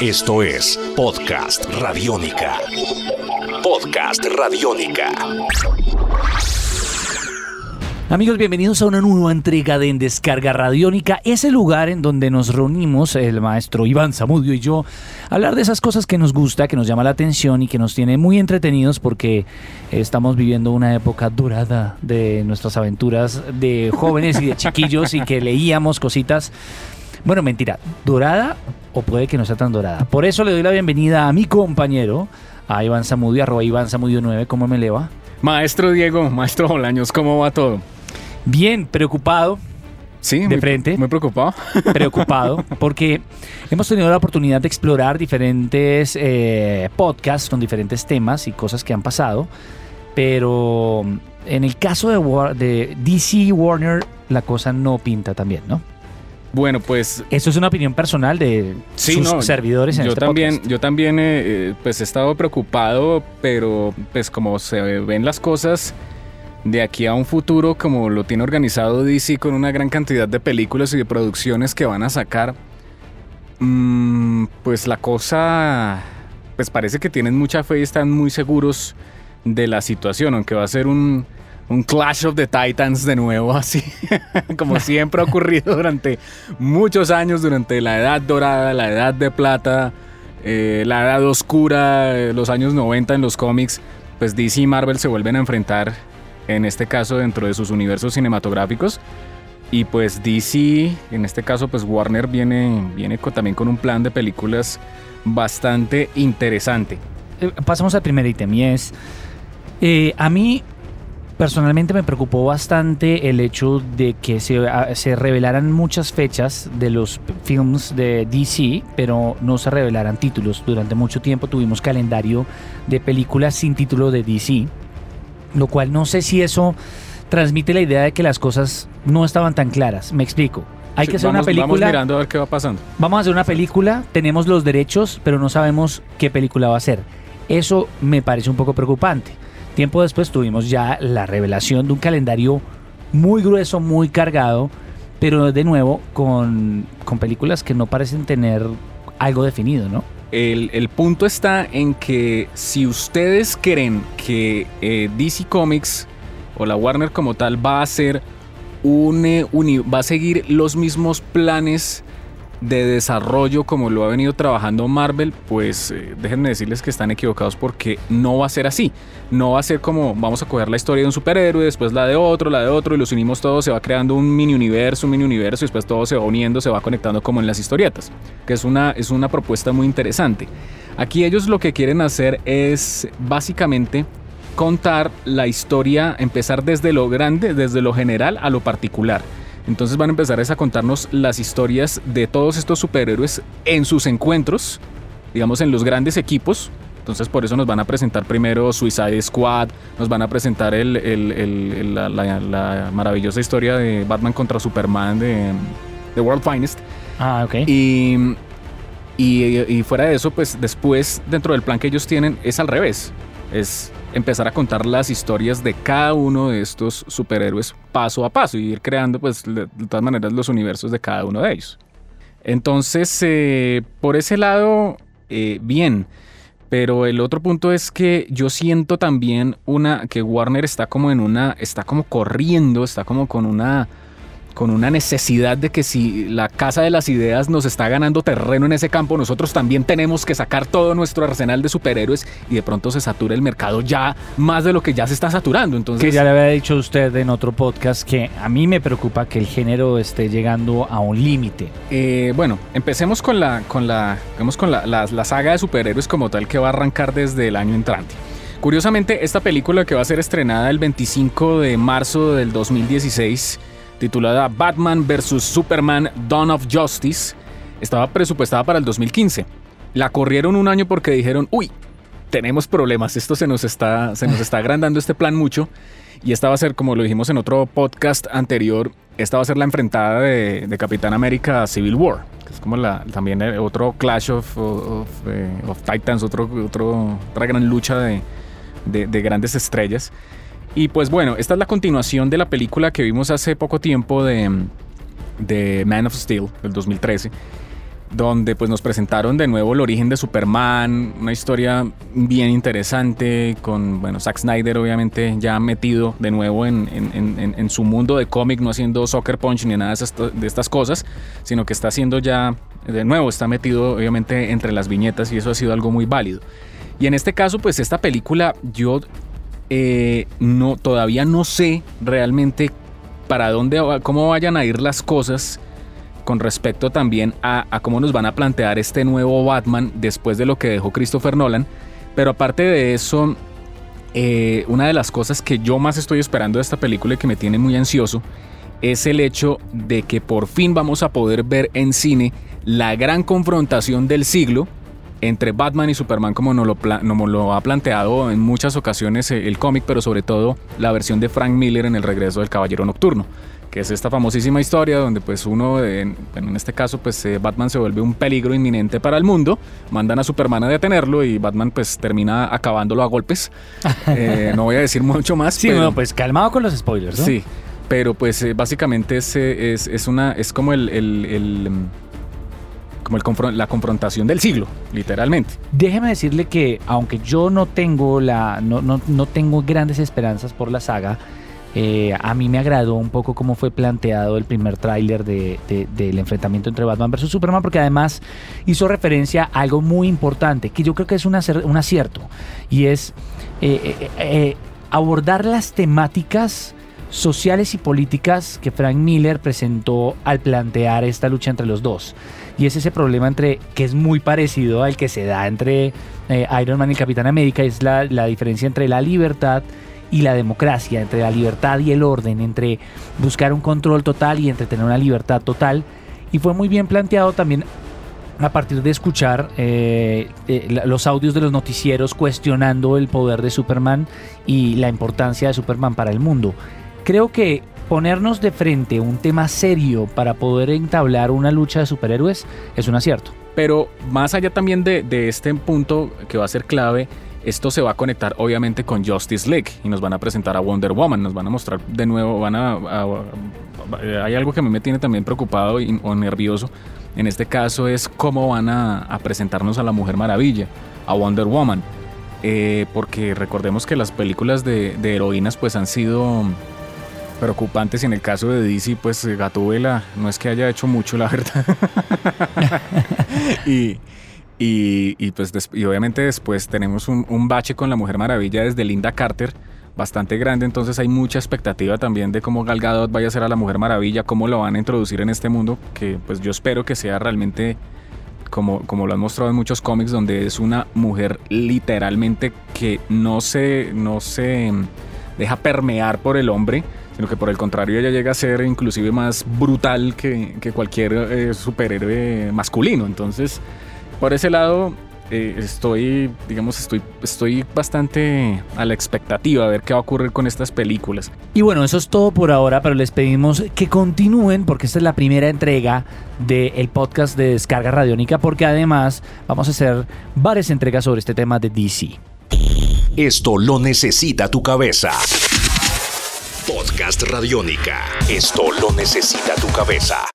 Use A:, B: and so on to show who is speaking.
A: Esto es Podcast Radiónica. Podcast Radiónica.
B: Amigos, bienvenidos a una nueva entrega de En Descarga Radiónica, ese lugar en donde nos reunimos el maestro Iván Zamudio y yo a hablar de esas cosas que nos gusta, que nos llama la atención y que nos tiene muy entretenidos porque estamos viviendo una época dorada de nuestras aventuras de jóvenes y de chiquillos y que leíamos cositas. Bueno, mentira, dorada o puede que no sea tan dorada. Por eso le doy la bienvenida a mi compañero, a Iván Zamudio, arroba Iván Zamudio 9, ¿cómo me le va?
C: Maestro Diego, maestro Bolaños, ¿cómo va todo?
B: Bien, preocupado.
C: Sí,
B: de
C: muy,
B: frente.
C: Muy preocupado.
B: Preocupado, porque hemos tenido la oportunidad de explorar diferentes eh, podcasts con diferentes temas y cosas que han pasado, pero en el caso de, War- de DC Warner, la cosa no pinta tan bien, ¿no?
C: Bueno, pues
B: Eso es una opinión personal de
C: sí,
B: sus
C: no,
B: servidores en
C: yo
B: este
C: también,
B: podcast.
C: yo también, eh, eh, pues he estado preocupado, pero pues como se ven las cosas de aquí a un futuro, como lo tiene organizado DC con una gran cantidad de películas y de producciones que van a sacar, mm, pues la cosa, pues parece que tienen mucha fe y están muy seguros de la situación, aunque va a ser un, un Clash of the Titans de nuevo, así como siempre ha ocurrido durante muchos años, durante la Edad Dorada, la Edad de Plata, eh, la Edad Oscura, eh, los años 90 en los cómics, pues DC y Marvel se vuelven a enfrentar, en este caso dentro de sus universos cinematográficos. Y pues DC, en este caso pues Warner viene, viene con- también con un plan de películas bastante interesante.
B: Eh, Pasamos al primer ítem y es, eh, a mí personalmente me preocupó bastante el hecho de que se, se revelaran muchas fechas de los films de DC, pero no se revelaran títulos. Durante mucho tiempo tuvimos calendario de películas sin título de DC, lo cual no sé si eso transmite la idea de que las cosas no estaban tan claras. Me explico. Hay
C: Sí,
B: que hacer
C: vamos-
B: una película.
C: Vamos mirando a ver qué va pasando.
B: Vamos a hacer una película, tenemos los derechos, pero no sabemos qué película va a ser. Eso me parece un poco preocupante. Tiempo después tuvimos ya la revelación de un calendario muy grueso, muy cargado, pero de nuevo con, con películas que no parecen tener algo definido, ¿no?
C: El, el punto está en que si ustedes creen que eh, DC Comics o la Warner como tal va a ser un, eh, uni- va a seguir los mismos planes de desarrollo como lo ha venido trabajando Marvel, pues eh, déjenme decirles que están equivocados porque no va a ser así. No va a ser como vamos a coger la historia de un superhéroe, después la de otro, la de otro y los unimos todos, se va creando un mini universo, un mini universo y después todo se va uniendo, se va conectando como en las historietas, que es una, es una propuesta muy interesante. Aquí ellos lo que quieren hacer es básicamente contar la historia, empezar desde lo grande, desde lo general a lo particular. Entonces van a empezar a contarnos las historias de todos estos superhéroes en sus encuentros, digamos en los grandes equipos. Entonces por eso nos van a presentar primero Suicide Squad, nos van a presentar el- el- el- el- la, la- la maravillosa historia de Batman contra Superman de, de World Finest.
B: Ah, ok.
C: Y, y, y fuera de eso, pues después dentro del plan que ellos tienen es al revés. Es empezar a contar las historias de cada uno de estos superhéroes paso a paso y ir creando pues de, todas maneras los universos de cada uno de ellos. Entonces, eh, por ese lado, eh, bien. Pero el otro punto es que yo siento también una que Warner está como en una está como corriendo, está como con una con una necesidad de que si la casa de las ideas nos está ganando terreno en ese campo, nosotros también tenemos que sacar todo nuestro arsenal de superhéroes y de pronto se satura el mercado ya más de lo que ya se está saturando. Entonces,
B: Que ya le había dicho a usted en otro podcast que a mí me preocupa que el género esté llegando a un límite.
C: Eh, bueno, empecemos con la, con la, digamos, con la, la- la saga de superhéroes como tal que va a arrancar desde el año entrante. Curiosamente, esta película que va a ser estrenada el 25 de marzo del 2016, titulada Batman vs. Superman Dawn of Justice, estaba presupuestada para el 2015. La corrieron un año porque dijeron, uy, tenemos problemas, esto se nos está, se nos está agrandando este plan mucho. Y esta va a ser, como lo dijimos en otro podcast anterior, esta va a ser la enfrentada de, de Capitán América Civil War. Que es como la, también otro Clash eh, of Titans, otro, otro, otra gran lucha de grandes estrellas. Y pues bueno, esta es la continuación de la película que vimos hace poco tiempo de, de Man of Steel, del 2013. donde pues nos presentaron de nuevo el origen de Superman, una historia bien interesante con, bueno, Zack Snyder obviamente ya metido de nuevo en, en, su mundo de cómic, no haciendo Soccer Punch ni nada de estas cosas, sino que está haciendo ya, de nuevo, está metido obviamente entre las viñetas y eso ha sido algo muy válido. Y en este caso, pues esta película yo eh, no, todavía no sé realmente para dónde, cómo vayan a ir las cosas con respecto también a, cómo nos van a plantear este nuevo Batman después de lo que dejó Christopher Nolan. Pero aparte de eso, eh, una de las cosas que yo más estoy esperando de esta película y que me tiene muy ansioso es el hecho de que por fin vamos a poder ver en cine la gran confrontación del siglo entre Batman y Superman como nos lo, lo ha planteado en muchas ocasiones el cómic, pero sobre todo la versión de Frank Miller en El regreso del Caballero Nocturno que es esta famosísima historia donde pues uno, en, en este caso pues eh, Batman se vuelve un peligro inminente para el mundo, mandan a Superman a detenerlo y Batman pues termina acabándolo a golpes. Eh, no voy a decir mucho más.
B: Sí, bueno, pues calmado con los spoilers, ¿no?
C: Sí, pero pues eh, básicamente es, es, una, es como el, el, como el la confrontación del siglo, literalmente.
B: Déjeme decirle que aunque yo no tengo la no, no, no tengo grandes esperanzas por la saga, eh, a mí me agradó un poco cómo fue planteado el primer tráiler del enfrentamiento entre Batman vs. Superman, porque además hizo referencia a algo muy importante, que yo creo que es un, acierto, y es eh, eh, abordar las temáticas sociales y políticas que Frank Miller presentó al plantear esta lucha entre los dos. Y es ese problema entre que es muy parecido al que se da entre Iron Man y Capitán América, es la, la diferencia entre la libertad y la democracia, entre la libertad y el orden, entre buscar un control total y entre tener una libertad total. Y fue muy bien planteado también a partir de escuchar eh, eh, los audios de los noticieros cuestionando el poder de Superman y la importancia de Superman para el mundo. Creo que ponernos de frente un tema serio para poder entablar una lucha de superhéroes es un acierto.
C: Pero más allá también de, este punto que va a ser clave, esto se va a conectar obviamente con Justice League y nos van a presentar a Wonder Woman, nos van a mostrar de nuevo, van a, hay algo que a mí me tiene también preocupado y, o nervioso. En este caso es cómo van a, presentarnos a la Mujer Maravilla, a Wonder Woman. Eh, porque recordemos que las películas de, de, heroínas pues han sido preocupantes y en el caso de DC pues Gatúbela no es que haya hecho mucho la verdad. Y, y, pues y obviamente después tenemos un, bache con la Mujer Maravilla desde Linda Carter, bastante grande, entonces hay mucha expectativa también de cómo Gal Gadot vaya a ser a la Mujer Maravilla, cómo lo van a introducir en este mundo, que pues yo espero que sea realmente como, como lo han mostrado en muchos cómics, donde es una mujer literalmente que no se, no se deja permear por el hombre, sino que por el contrario ella llega a ser inclusive más brutal que, cualquier eh, superhéroe masculino. Entonces por ese lado, eh, estoy, digamos, estoy, estoy bastante a la expectativa a ver qué va a ocurrir con estas películas.
B: Y bueno, eso es todo por ahora, pero les pedimos que continúen porque esta es la primera entrega del podcast de Descarga Radiónica, porque además vamos a hacer varias entregas sobre este tema de DC.
A: Esto lo necesita tu cabeza. Podcast Radiónica. Esto lo necesita tu cabeza.